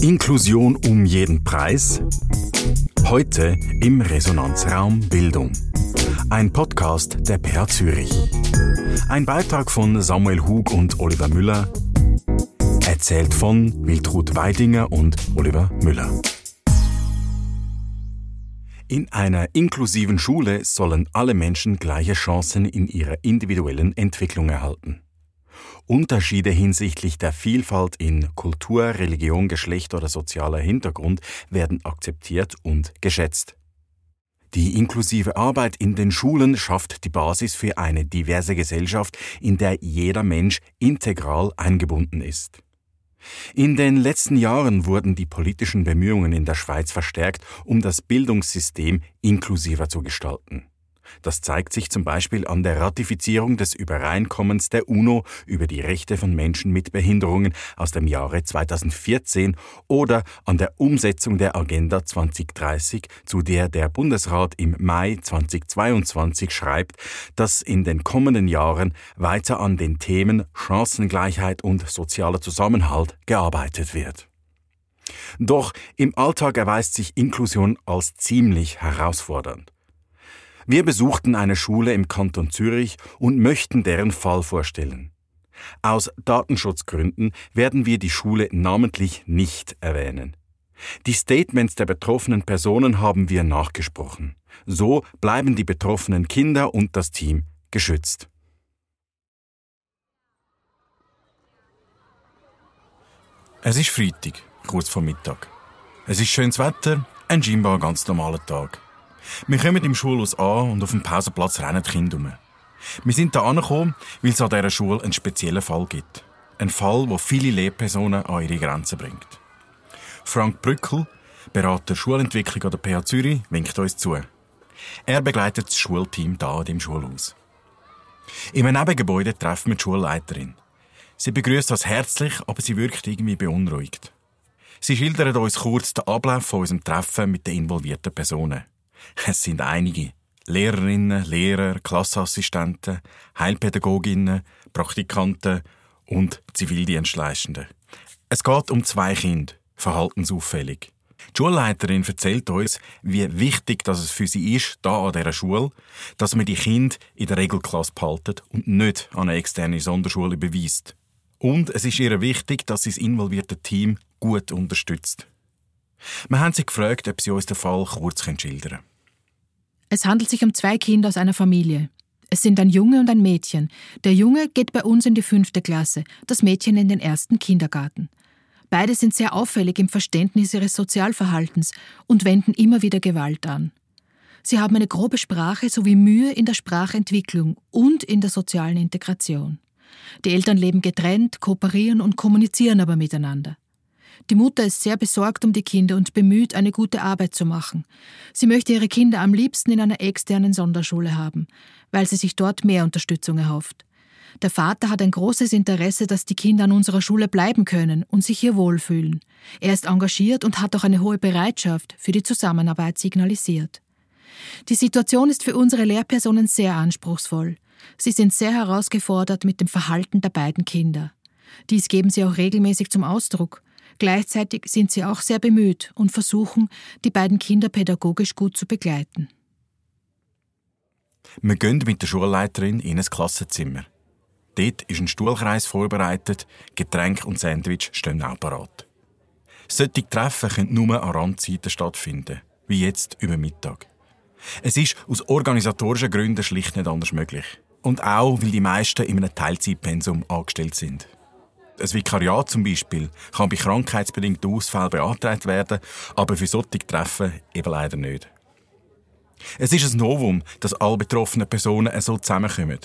Inklusion um jeden Preis? Heute im Resonanzraum Bildung. Ein Podcast der PH Zürich. Ein Beitrag von Samuel Hug und Oliver Müller. Erzählt von Wiltrud Weidinger und Oliver Müller. In einer inklusiven Schule sollen alle Menschen gleiche Chancen in ihrer individuellen Entwicklung erhalten. Unterschiede hinsichtlich der Vielfalt in Kultur, Religion, Geschlecht oder sozialer Hintergrund werden akzeptiert und geschätzt. Die inklusive Arbeit in den Schulen schafft die Basis für eine diverse Gesellschaft, in der jeder Mensch integral eingebunden ist. In den letzten Jahren wurden die politischen Bemühungen in der Schweiz verstärkt, um das Bildungssystem inklusiver zu gestalten. Das zeigt sich zum Beispiel an der Ratifizierung des Übereinkommens der UNO über die Rechte von Menschen mit Behinderungen aus dem Jahre 2014 oder an der Umsetzung der Agenda 2030, zu der der Bundesrat im Mai 2022 schreibt, dass in den kommenden Jahren weiter an den Themen Chancengleichheit und sozialer Zusammenhalt gearbeitet wird. Doch im Alltag erweist sich Inklusion als ziemlich herausfordernd. Wir besuchten eine Schule im Kanton Zürich und möchten deren Fall vorstellen. Aus Datenschutzgründen werden wir die Schule namentlich nicht erwähnen. Die Statements der betroffenen Personen haben wir nachgesprochen. So bleiben die betroffenen Kinder und das Team geschützt. Es ist Freitag, kurz vor Mittag. Es ist schönes Wetter, ein scheinbar ganz normaler Tag. Wir kommen im Schulhaus an und auf dem Pausenplatz rennen die Kinder um. Wir sind hier angekommen, weil es an dieser Schule einen speziellen Fall gibt. Ein Fall, der viele Lehrpersonen an ihre Grenzen bringt. Frank Brückel, Berater Schulentwicklung an der PH Zürich, winkt uns zu. Er begleitet das Schulteam hier in dem Schulhaus. Im Nebengebäude treffen wir die Schulleiterin. Sie begrüßt uns herzlich, aber sie wirkt irgendwie beunruhigt. Sie schildert uns kurz den Ablauf von unserem Treffen mit den involvierten Personen. Es sind einige. Lehrerinnen, Lehrer, Klassassistenten, Heilpädagoginnen, Praktikanten und Zivildienstleistende. Es geht um zwei Kinder, verhaltensauffällig. Die Schulleiterin erzählt uns, wie wichtig dass es für sie ist, da an dieser Schule, dass man die Kinder in der Regelklasse behaltet und nicht an eine externe Sonderschule überweist. Und es ist ihr wichtig, dass sie das involvierte Team gut unterstützt. Wir haben sie gefragt, ob sie uns den Fall kurz schildern können. Es handelt sich um zwei Kinder aus einer Familie. Es sind ein Junge und ein Mädchen. Der Junge geht bei uns in die fünfte Klasse, das Mädchen in den ersten Kindergarten. Beide sind sehr auffällig im Verständnis ihres Sozialverhaltens und wenden immer wieder Gewalt an. Sie haben eine grobe Sprache sowie Mühe in der Sprachentwicklung und in der sozialen Integration. Die Eltern leben getrennt, kooperieren und kommunizieren aber miteinander. Die Mutter ist sehr besorgt um die Kinder und bemüht, eine gute Arbeit zu machen. Sie möchte ihre Kinder am liebsten in einer externen Sonderschule haben, weil sie sich dort mehr Unterstützung erhofft. Der Vater hat ein großes Interesse, dass die Kinder an unserer Schule bleiben können und sich hier wohlfühlen. Er ist engagiert und hat auch eine hohe Bereitschaft für die Zusammenarbeit signalisiert. Die Situation ist für unsere Lehrpersonen sehr anspruchsvoll. Sie sind sehr herausgefordert mit dem Verhalten der beiden Kinder. Dies geben sie auch regelmäßig zum Ausdruck. Gleichzeitig sind sie auch sehr bemüht und versuchen, die beiden Kinder pädagogisch gut zu begleiten. Wir gehen mit der Schulleiterin in ein Klassenzimmer. Dort ist ein Stuhlkreis vorbereitet, Getränk und Sandwich stehen auch parat. Solche Treffen können nur an Randzeiten stattfinden, wie jetzt über Mittag. Es ist aus organisatorischen Gründen schlicht nicht anders möglich. Und auch, weil die meisten in einem Teilzeitpensum angestellt sind. Ein Vikariat zum Beispiel kann bei krankheitsbedingten Ausfällen beantragt werden, aber für solche Treffen eben leider nicht. Es ist ein Novum, dass alle betroffenen Personen so zusammenkommen.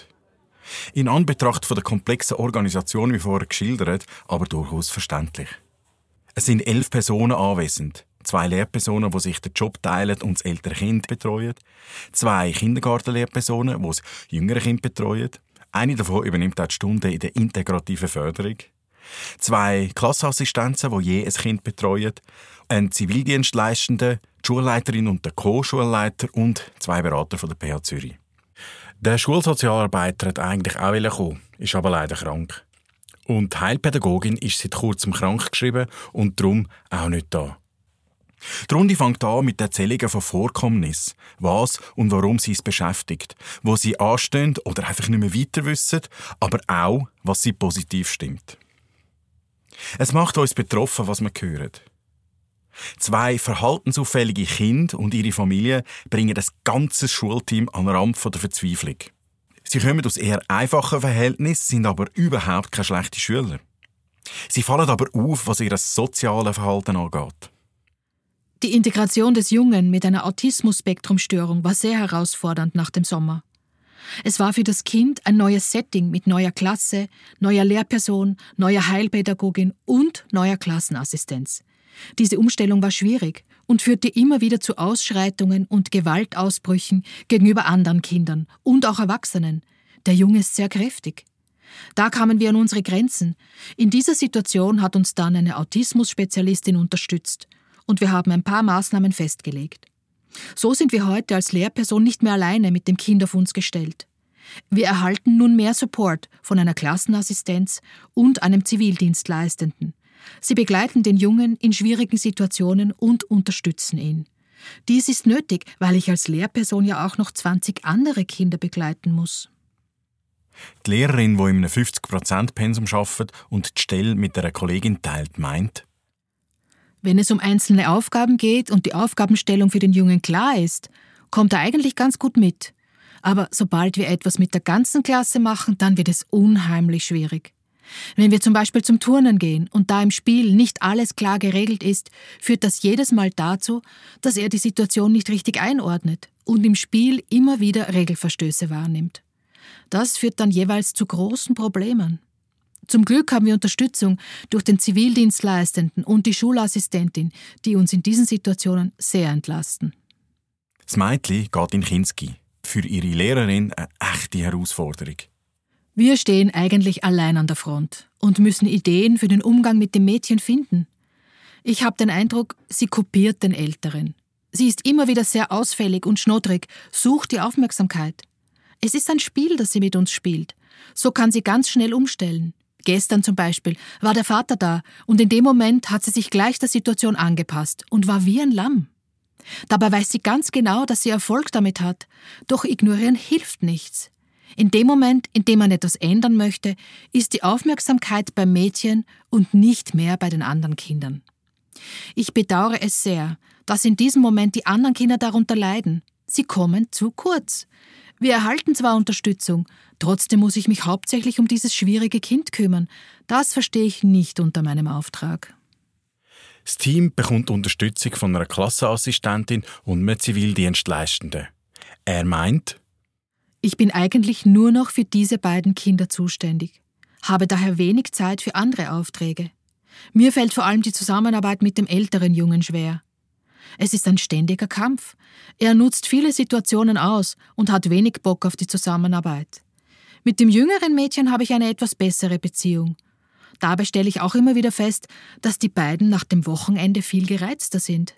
In Anbetracht der komplexen Organisation, wie vorher geschildert, aber durchaus verständlich. Es sind elf Personen anwesend. Zwei Lehrpersonen, die sich den Job teilen und das ältere Kind betreuen. Zwei Kindergartenlehrpersonen, die das jüngere Kind betreuen. Eine davon übernimmt auch die Stunde in der integrativen Förderung. Zwei Klassenassistenzen, die je ein Kind betreuen, ein Zivildienstleistender, die Schulleiterin und der Co-Schulleiter und zwei Berater von der PH Zürich. Der Schulsozialarbeiter hat eigentlich auch kommen, ist aber leider krank. Und die Heilpädagogin ist seit kurzem krank geschrieben und darum auch nicht da. Die Runde fängt an mit Erzählungen von Vorkommnissen, was und warum sie es beschäftigt, wo sie anstehen oder einfach nicht mehr weiter wissen, aber auch, was sie positiv stimmt. Es macht uns betroffen, was wir hören. Zwei verhaltensauffällige Kinder und ihre Familie bringen das ganze Schulteam an den Rand der Verzweiflung. Sie kommen aus eher einfachen Verhältnissen, sind aber überhaupt keine schlechten Schüler. Sie fallen aber auf, was ihr soziales Verhalten angeht. Die Integration des Jungen mit einer Autismus-Spektrum-Störung war sehr herausfordernd nach dem Sommer. Es war für das Kind ein neues Setting mit neuer Klasse, neuer Lehrperson, neuer Heilpädagogin und neuer Klassenassistenz. Diese Umstellung war schwierig und führte immer wieder zu Ausschreitungen und Gewaltausbrüchen gegenüber anderen Kindern und auch Erwachsenen. Der Junge ist sehr kräftig. Da kamen wir an unsere Grenzen. In dieser Situation hat uns dann eine Autismus-Spezialistin unterstützt und wir haben ein paar Maßnahmen festgelegt. So sind wir heute als Lehrperson nicht mehr alleine mit dem Kind auf uns gestellt. Wir erhalten nun mehr Support von einer Klassenassistenz und einem Zivildienstleistenden. Sie begleiten den Jungen in schwierigen Situationen und unterstützen ihn. Dies ist nötig, weil ich als Lehrperson ja auch noch 20 andere Kinder begleiten muss. Die Lehrerin, die in einem 50%-Pensum arbeitet und die Stelle mit einer Kollegin teilt, meint, wenn es um einzelne Aufgaben geht und die Aufgabenstellung für den Jungen klar ist, kommt er eigentlich ganz gut mit. Aber sobald wir etwas mit der ganzen Klasse machen, dann wird es unheimlich schwierig. Wenn wir zum Beispiel zum Turnen gehen und da im Spiel nicht alles klar geregelt ist, führt das jedes Mal dazu, dass er die Situation nicht richtig einordnet und im Spiel immer wieder Regelverstöße wahrnimmt. Das führt dann jeweils zu großen Problemen. Zum Glück haben wir Unterstützung durch den Zivildienstleistenden und die Schulassistentin, die uns in diesen Situationen sehr entlasten. Das Mädchen geht in Kinski. Für ihre Lehrerin eine echte Herausforderung. Wir stehen eigentlich allein an der Front und müssen Ideen für den Umgang mit dem Mädchen finden. Ich habe den Eindruck, sie kopiert den Älteren. Sie ist immer wieder sehr ausfällig und schnoddrig, sucht die Aufmerksamkeit. Es ist ein Spiel, das sie mit uns spielt. So kann sie ganz schnell umstellen. Gestern zum Beispiel war der Vater da und in dem Moment hat sie sich gleich der Situation angepasst und war wie ein Lamm. Dabei weiß sie ganz genau, dass sie Erfolg damit hat, doch ignorieren hilft nichts. In dem Moment, in dem man etwas ändern möchte, ist die Aufmerksamkeit beim Mädchen und nicht mehr bei den anderen Kindern. Ich bedauere es sehr, dass in diesem Moment die anderen Kinder darunter leiden. Sie kommen zu kurz. Wir erhalten zwar Unterstützung, trotzdem muss ich mich hauptsächlich um dieses schwierige Kind kümmern. Das verstehe ich nicht unter meinem Auftrag. Das Team bekommt Unterstützung von einer Klassenassistentin und einem Zivildienstleistenden. Er meint, ich bin eigentlich nur noch für diese beiden Kinder zuständig, habe daher wenig Zeit für andere Aufträge. Mir fällt vor allem die Zusammenarbeit mit dem älteren Jungen schwer. Es ist ein ständiger Kampf. Er nutzt viele Situationen aus und hat wenig Bock auf die Zusammenarbeit. Mit dem jüngeren Mädchen habe ich eine etwas bessere Beziehung. Dabei stelle ich auch immer wieder fest, dass die beiden nach dem Wochenende viel gereizter sind.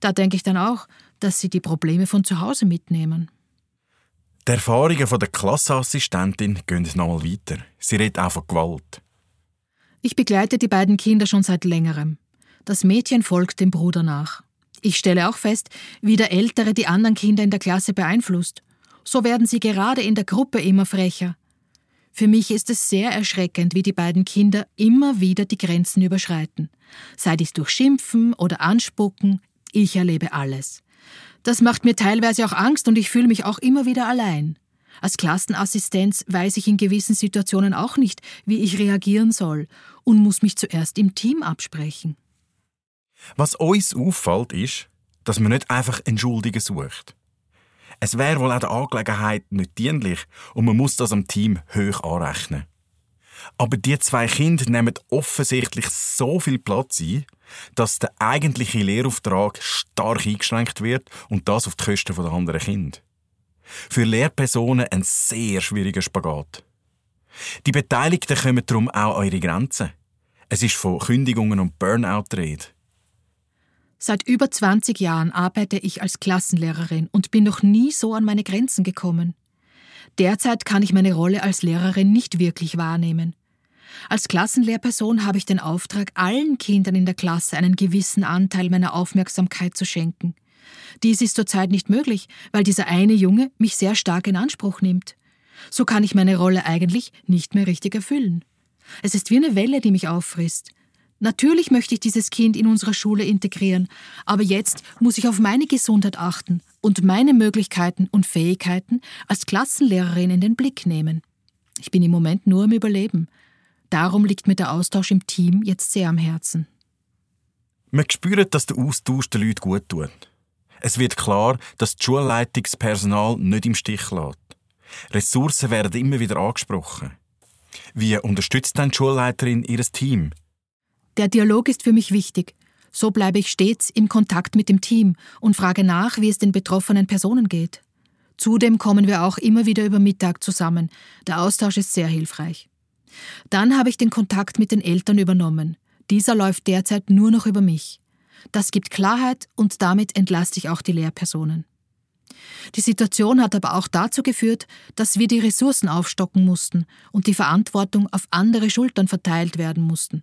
Da denke ich dann auch, dass sie die Probleme von zu Hause mitnehmen. Die Erfahrungen von der Klasseassistentin gehen nochmal weiter. Sie redet auch von Gewalt. Ich begleite die beiden Kinder schon seit längerem. Das Mädchen folgt dem Bruder nach. Ich stelle auch fest, wie der Ältere die anderen Kinder in der Klasse beeinflusst. So werden sie gerade in der Gruppe immer frecher. Für mich ist es sehr erschreckend, wie die beiden Kinder immer wieder die Grenzen überschreiten. Sei dies durch Schimpfen oder Anspucken, ich erlebe alles. Das macht mir teilweise auch Angst und ich fühle mich auch immer wieder allein. Als Klassenassistenz weiß ich in gewissen Situationen auch nicht, wie ich reagieren soll und muss mich zuerst im Team absprechen. Was uns auffällt, ist, dass man nicht einfach Entschuldigen sucht. Es wäre wohl auch der Angelegenheit nicht dienlich und man muss das am Team hoch anrechnen. Aber die zwei Kinder nehmen offensichtlich so viel Platz ein, dass der eigentliche Lehrauftrag stark eingeschränkt wird und das auf die Kosten der anderen Kinder. Für Lehrpersonen ein sehr schwieriger Spagat. Die Beteiligten kommen darum auch an ihre Grenzen. Es ist von Kündigungen und Burnout die Rede. Seit über 20 Jahren arbeite ich als Klassenlehrerin und bin noch nie so an meine Grenzen gekommen. Derzeit kann ich meine Rolle als Lehrerin nicht wirklich wahrnehmen. Als Klassenlehrperson habe ich den Auftrag, allen Kindern in der Klasse einen gewissen Anteil meiner Aufmerksamkeit zu schenken. Dies ist zurzeit nicht möglich, weil dieser eine Junge mich sehr stark in Anspruch nimmt. So kann ich meine Rolle eigentlich nicht mehr richtig erfüllen. Es ist wie eine Welle, die mich auffrisst. Natürlich möchte ich dieses Kind in unserer Schule integrieren, aber jetzt muss ich auf meine Gesundheit achten und meine Möglichkeiten und Fähigkeiten als Klassenlehrerin in den Blick nehmen. Ich bin im Moment nur im Überleben. Darum liegt mir der Austausch im Team jetzt sehr am Herzen. Man spürt, dass der Austausch den Leuten gut tut. Es wird klar, dass das Schulleitungspersonal nicht im Stich lässt. Ressourcen werden immer wieder angesprochen. Wie unterstützt denn die Schulleiterin ihr Team? Der Dialog ist für mich wichtig. So bleibe ich stets im Kontakt mit dem Team und frage nach, wie es den betroffenen Personen geht. Zudem kommen wir auch immer wieder über Mittag zusammen. Der Austausch ist sehr hilfreich. Dann habe ich den Kontakt mit den Eltern übernommen. Dieser läuft derzeit nur noch über mich. Das gibt Klarheit und damit entlaste ich auch die Lehrpersonen. Die Situation hat aber auch dazu geführt, dass wir die Ressourcen aufstocken mussten und die Verantwortung auf andere Schultern verteilt werden mussten.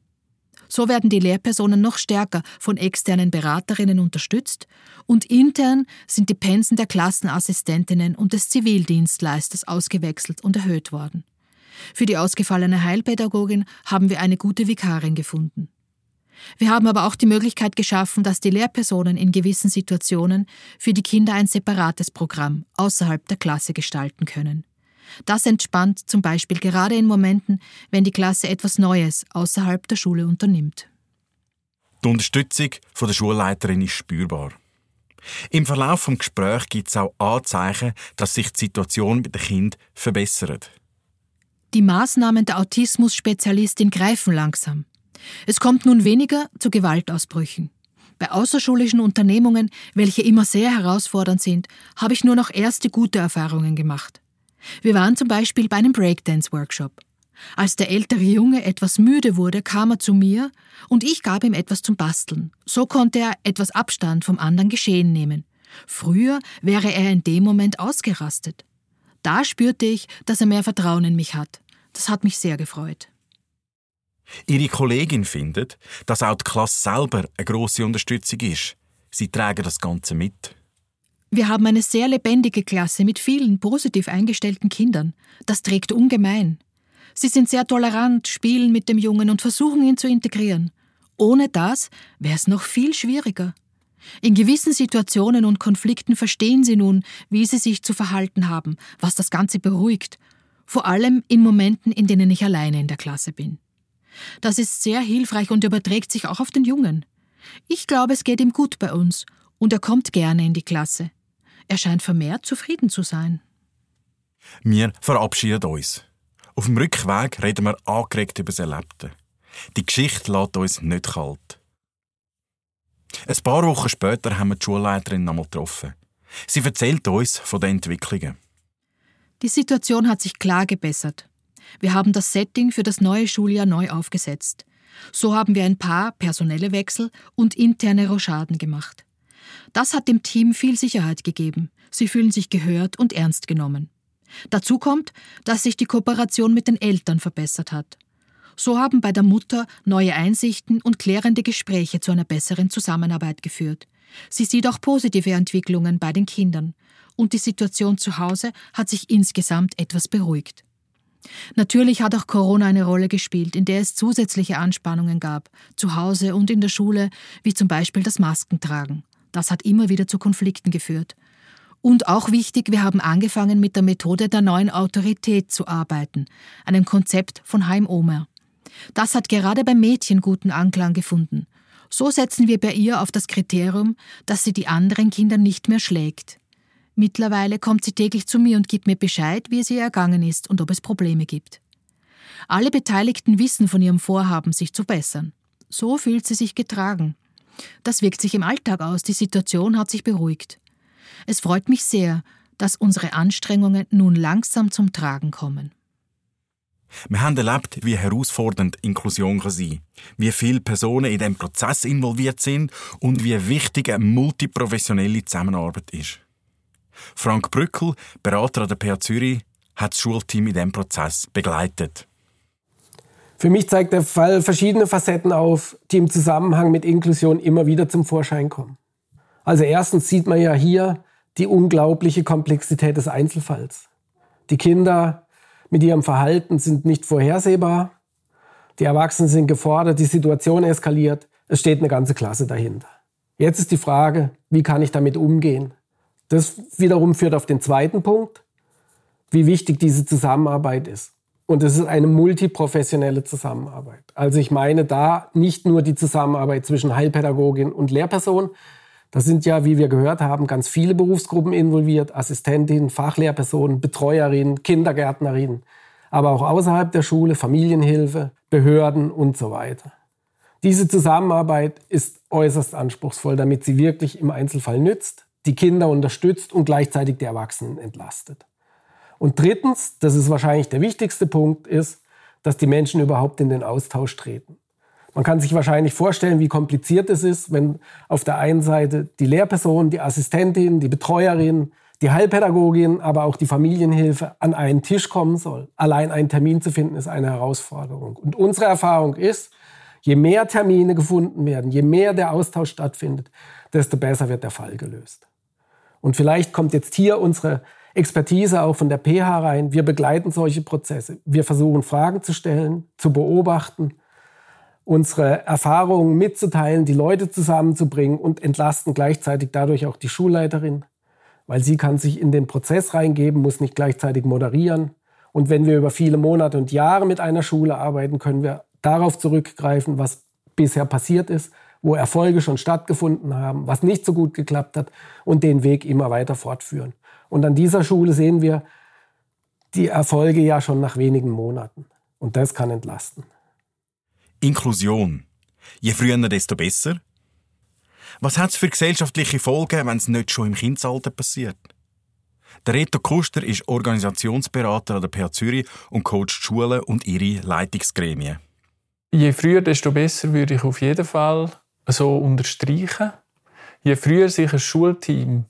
So werden die Lehrpersonen noch stärker von externen Beraterinnen unterstützt und intern sind die Pensen der Klassenassistentinnen und des Zivildienstleisters ausgewechselt und erhöht worden. Für die ausgefallene Heilpädagogin haben wir eine gute Vikarin gefunden. Wir haben aber auch die Möglichkeit geschaffen, dass die Lehrpersonen in gewissen Situationen für die Kinder ein separates Programm außerhalb der Klasse gestalten können. Das entspannt zum Beispiel gerade in Momenten, wenn die Klasse etwas Neues außerhalb der Schule unternimmt. Die Unterstützung von der Schulleiterin ist spürbar. Im Verlauf des Gesprächs gibt es auch Anzeichen, dass sich die Situation bei den Kindern verbessert. Die Maßnahmen der Autismus-Spezialistin greifen langsam. Es kommt nun weniger zu Gewaltausbrüchen. Bei außerschulischen Unternehmungen, welche immer sehr herausfordernd sind, habe ich nur noch erste gute Erfahrungen gemacht. Wir waren zum Beispiel bei einem Breakdance-Workshop. Als der ältere Junge etwas müde wurde, kam er zu mir und ich gab ihm etwas zum Basteln. So konnte er etwas Abstand vom anderen Geschehen nehmen. Früher wäre er in dem Moment ausgerastet. Da spürte ich, dass er mehr Vertrauen in mich hat. Das hat mich sehr gefreut. Ihre Kollegin findet, dass auch die Klasse selber eine grosse Unterstützung ist. Sie tragen das Ganze mit. Wir haben eine sehr lebendige Klasse mit vielen positiv eingestellten Kindern. Das trägt ungemein. Sie sind sehr tolerant, spielen mit dem Jungen und versuchen ihn zu integrieren. Ohne das wäre es noch viel schwieriger. In gewissen Situationen und Konflikten verstehen sie nun, wie sie sich zu verhalten haben, was das Ganze beruhigt, vor allem in Momenten, in denen ich alleine in der Klasse bin. Das ist sehr hilfreich und überträgt sich auch auf den Jungen. Ich glaube, es geht ihm gut bei uns und er kommt gerne in die Klasse. Er scheint vermehrt zufrieden zu sein. Wir verabschieden uns. Auf dem Rückweg reden wir angeregt über das Erlebte. Die Geschichte lässt uns nicht kalt. Ein paar Wochen später haben wir die Schulleiterin nochmal getroffen. Sie erzählt uns von den Entwicklungen. Die Situation hat sich klar gebessert. Wir haben das Setting für das neue Schuljahr neu aufgesetzt. So haben wir ein paar personelle Wechsel und interne Rochaden gemacht. Das hat dem Team viel Sicherheit gegeben. Sie fühlen sich gehört und ernst genommen. Dazu kommt, dass sich die Kooperation mit den Eltern verbessert hat. So haben bei der Mutter neue Einsichten und klärende Gespräche zu einer besseren Zusammenarbeit geführt. Sie sieht auch positive Entwicklungen bei den Kindern. Und die Situation zu Hause hat sich insgesamt etwas beruhigt. Natürlich hat auch Corona eine Rolle gespielt, in der es zusätzliche Anspannungen gab, zu Hause und in der Schule, wie zum Beispiel das Maskentragen. Das hat immer wieder zu Konflikten geführt. Und auch wichtig, wir haben angefangen mit der Methode der neuen Autorität zu arbeiten, einem Konzept von Heim Omer. Das hat gerade bei Mädchen guten Anklang gefunden. So setzen wir bei ihr auf das Kriterium, dass sie die anderen Kinder nicht mehr schlägt. Mittlerweile kommt sie täglich zu mir und gibt mir Bescheid, wie es ihr ergangen ist und ob es Probleme gibt. Alle Beteiligten wissen von ihrem Vorhaben, sich zu bessern. So fühlt sie sich getragen. Das wirkt sich im Alltag aus, die Situation hat sich beruhigt. Es freut mich sehr, dass unsere Anstrengungen nun langsam zum Tragen kommen. Wir haben erlebt, wie herausfordernd Inklusion kann sein wie viele Personen in diesem Prozess involviert sind und wie wichtig eine multiprofessionelle Zusammenarbeit ist. Frank Brückel, Berater an der PH Zürich, hat das Schulteam in diesem Prozess begleitet. Für mich zeigt der Fall verschiedene Facetten auf, die im Zusammenhang mit Inklusion immer wieder zum Vorschein kommen. Also erstens sieht man ja hier die unglaubliche Komplexität des Einzelfalls. Die Kinder mit ihrem Verhalten sind nicht vorhersehbar. Die Erwachsenen sind gefordert, die Situation eskaliert. Es steht eine ganze Klasse dahinter. Jetzt ist die Frage, wie kann ich damit umgehen? Das wiederum führt auf den zweiten Punkt, wie wichtig diese Zusammenarbeit ist. Und es ist eine multiprofessionelle Zusammenarbeit. Also ich meine da nicht nur die Zusammenarbeit zwischen Heilpädagogin und Lehrperson. Da sind ja, wie wir gehört haben, ganz viele Berufsgruppen involviert. Assistentinnen, Fachlehrpersonen, Betreuerinnen, Kindergärtnerinnen. Aber auch außerhalb der Schule, Familienhilfe, Behörden und so weiter. Diese Zusammenarbeit ist äußerst anspruchsvoll, damit sie wirklich im Einzelfall nützt, die Kinder unterstützt und gleichzeitig die Erwachsenen entlastet. Und drittens, das ist wahrscheinlich der wichtigste Punkt, ist, dass die Menschen überhaupt in den Austausch treten. Man kann sich wahrscheinlich vorstellen, wie kompliziert es ist, wenn auf der einen Seite die Lehrperson, die Assistentin, die Betreuerin, die Heilpädagogin, aber auch die Familienhilfe an einen Tisch kommen soll. Allein einen Termin zu finden, ist eine Herausforderung. Und unsere Erfahrung ist, je mehr Termine gefunden werden, je mehr der Austausch stattfindet, desto besser wird der Fall gelöst. Und vielleicht kommt jetzt hier unsere Expertise auch von der PH rein. Wir begleiten solche Prozesse. Wir versuchen Fragen zu stellen, zu beobachten, unsere Erfahrungen mitzuteilen, die Leute zusammenzubringen und entlasten gleichzeitig dadurch auch die Schulleiterin, weil sie kann sich in den Prozess reingeben, muss nicht gleichzeitig moderieren. Und wenn wir über viele Monate und Jahre mit einer Schule arbeiten, können wir darauf zurückgreifen, was bisher passiert ist, wo Erfolge schon stattgefunden haben, was nicht so gut geklappt hat und den Weg immer weiter fortführen. Und an dieser Schule sehen wir die Erfolge ja schon nach wenigen Monaten. Und das kann entlasten. Inklusion. Je früher, desto besser. Was hat es für gesellschaftliche Folgen, wenn es nicht schon im Kindesalter passiert? Der Reto Kuster ist Organisationsberater an der PH Zürich und coacht Schulen und ihre Leitungsgremien. Je früher, desto besser würde ich auf jeden Fall so unterstreichen. Je früher sich ein Schulteam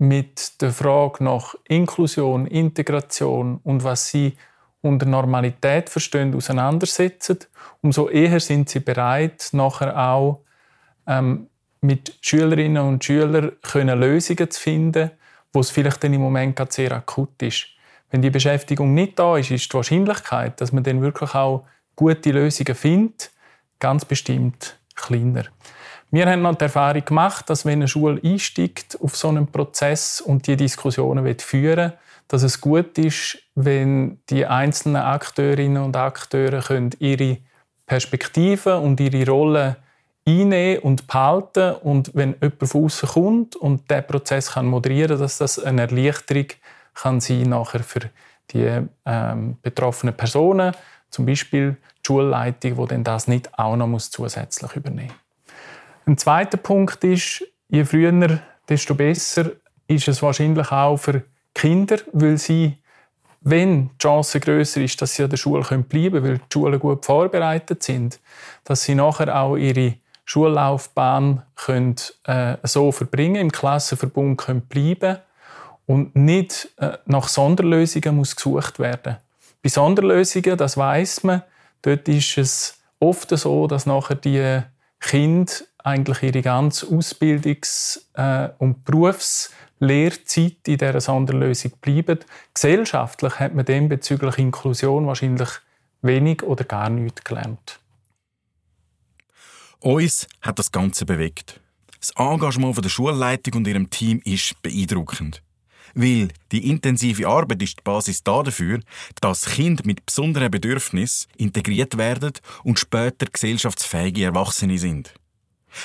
mit der Frage nach Inklusion, Integration und was sie unter Normalität verstehen, auseinandersetzen, umso eher sind sie bereit, nachher auch ähm, mit Schülerinnen und Schülern können Lösungen zu finden, wo es vielleicht dann im Moment gerade sehr akut ist. Wenn die Beschäftigung nicht da ist, ist die Wahrscheinlichkeit, dass man dann wirklich auch gute Lösungen findet, ganz bestimmt kleiner. Wir haben noch die Erfahrung gemacht, dass wenn eine Schule einsteigt auf so einen Prozess und die Diskussionen führen will, dass es gut ist, wenn die einzelnen Akteurinnen und Akteure können ihre Perspektiven und ihre Rolle einnehmen und behalten und wenn jemand von außen kommt und der Prozess kann moderieren, dass das eine Erleichterung kann sein nachher für die ähm, betroffenen Personen, zum Beispiel die Schulleitung, die dann das nicht auch noch zusätzlich übernehmen muss. Ein zweiter Punkt ist, je früher, desto besser ist es wahrscheinlich auch für Kinder, weil sie, wenn die Chance größer ist, dass sie an der Schule bleiben können, weil die Schulen gut vorbereitet sind, dass sie nachher auch ihre Schullaufbahn können, äh, so verbringen, im Klassenverbund können bleiben und nicht äh, nach Sonderlösungen muss gesucht werden. Bei Sonderlösungen, das weiß man, dort ist es oft so, dass nachher die Kinder eigentlich ihre ganze Ausbildungs- äh, und Berufslehrzeit in dieser Sonderlösung bleiben. Gesellschaftlich hat man dem bezüglich Inklusion wahrscheinlich wenig oder gar nichts gelernt. Uns hat das Ganze bewegt. Das Engagement der Schulleitung und ihrem Team ist beeindruckend. Weil die intensive Arbeit ist die Basis dafür, dass Kinder mit besonderen Bedürfnissen integriert werden und später gesellschaftsfähige Erwachsene sind.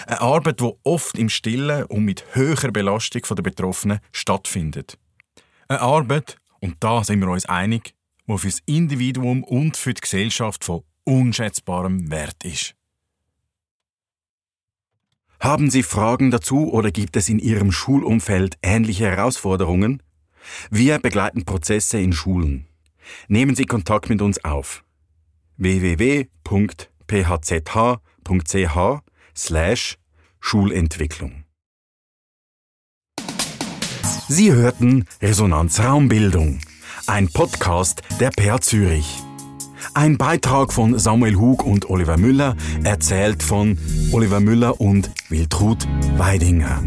Eine Arbeit, die oft im Stillen und mit höherer Belastung der Betroffenen stattfindet. Eine Arbeit, und da sind wir uns einig, die für das Individuum und für die Gesellschaft von unschätzbarem Wert ist. Haben Sie Fragen dazu oder gibt es in Ihrem Schulumfeld ähnliche Herausforderungen? Wir begleiten Prozesse in Schulen. Nehmen Sie Kontakt mit uns auf www.phzh.ch slash Schulentwicklung. Sie hörten Resonanz Raumbildung, ein Podcast der PA Zürich. Ein Beitrag von Samuel Hug und Oliver Müller, erzählt von Oliver Müller und Wiltrud Weidinger.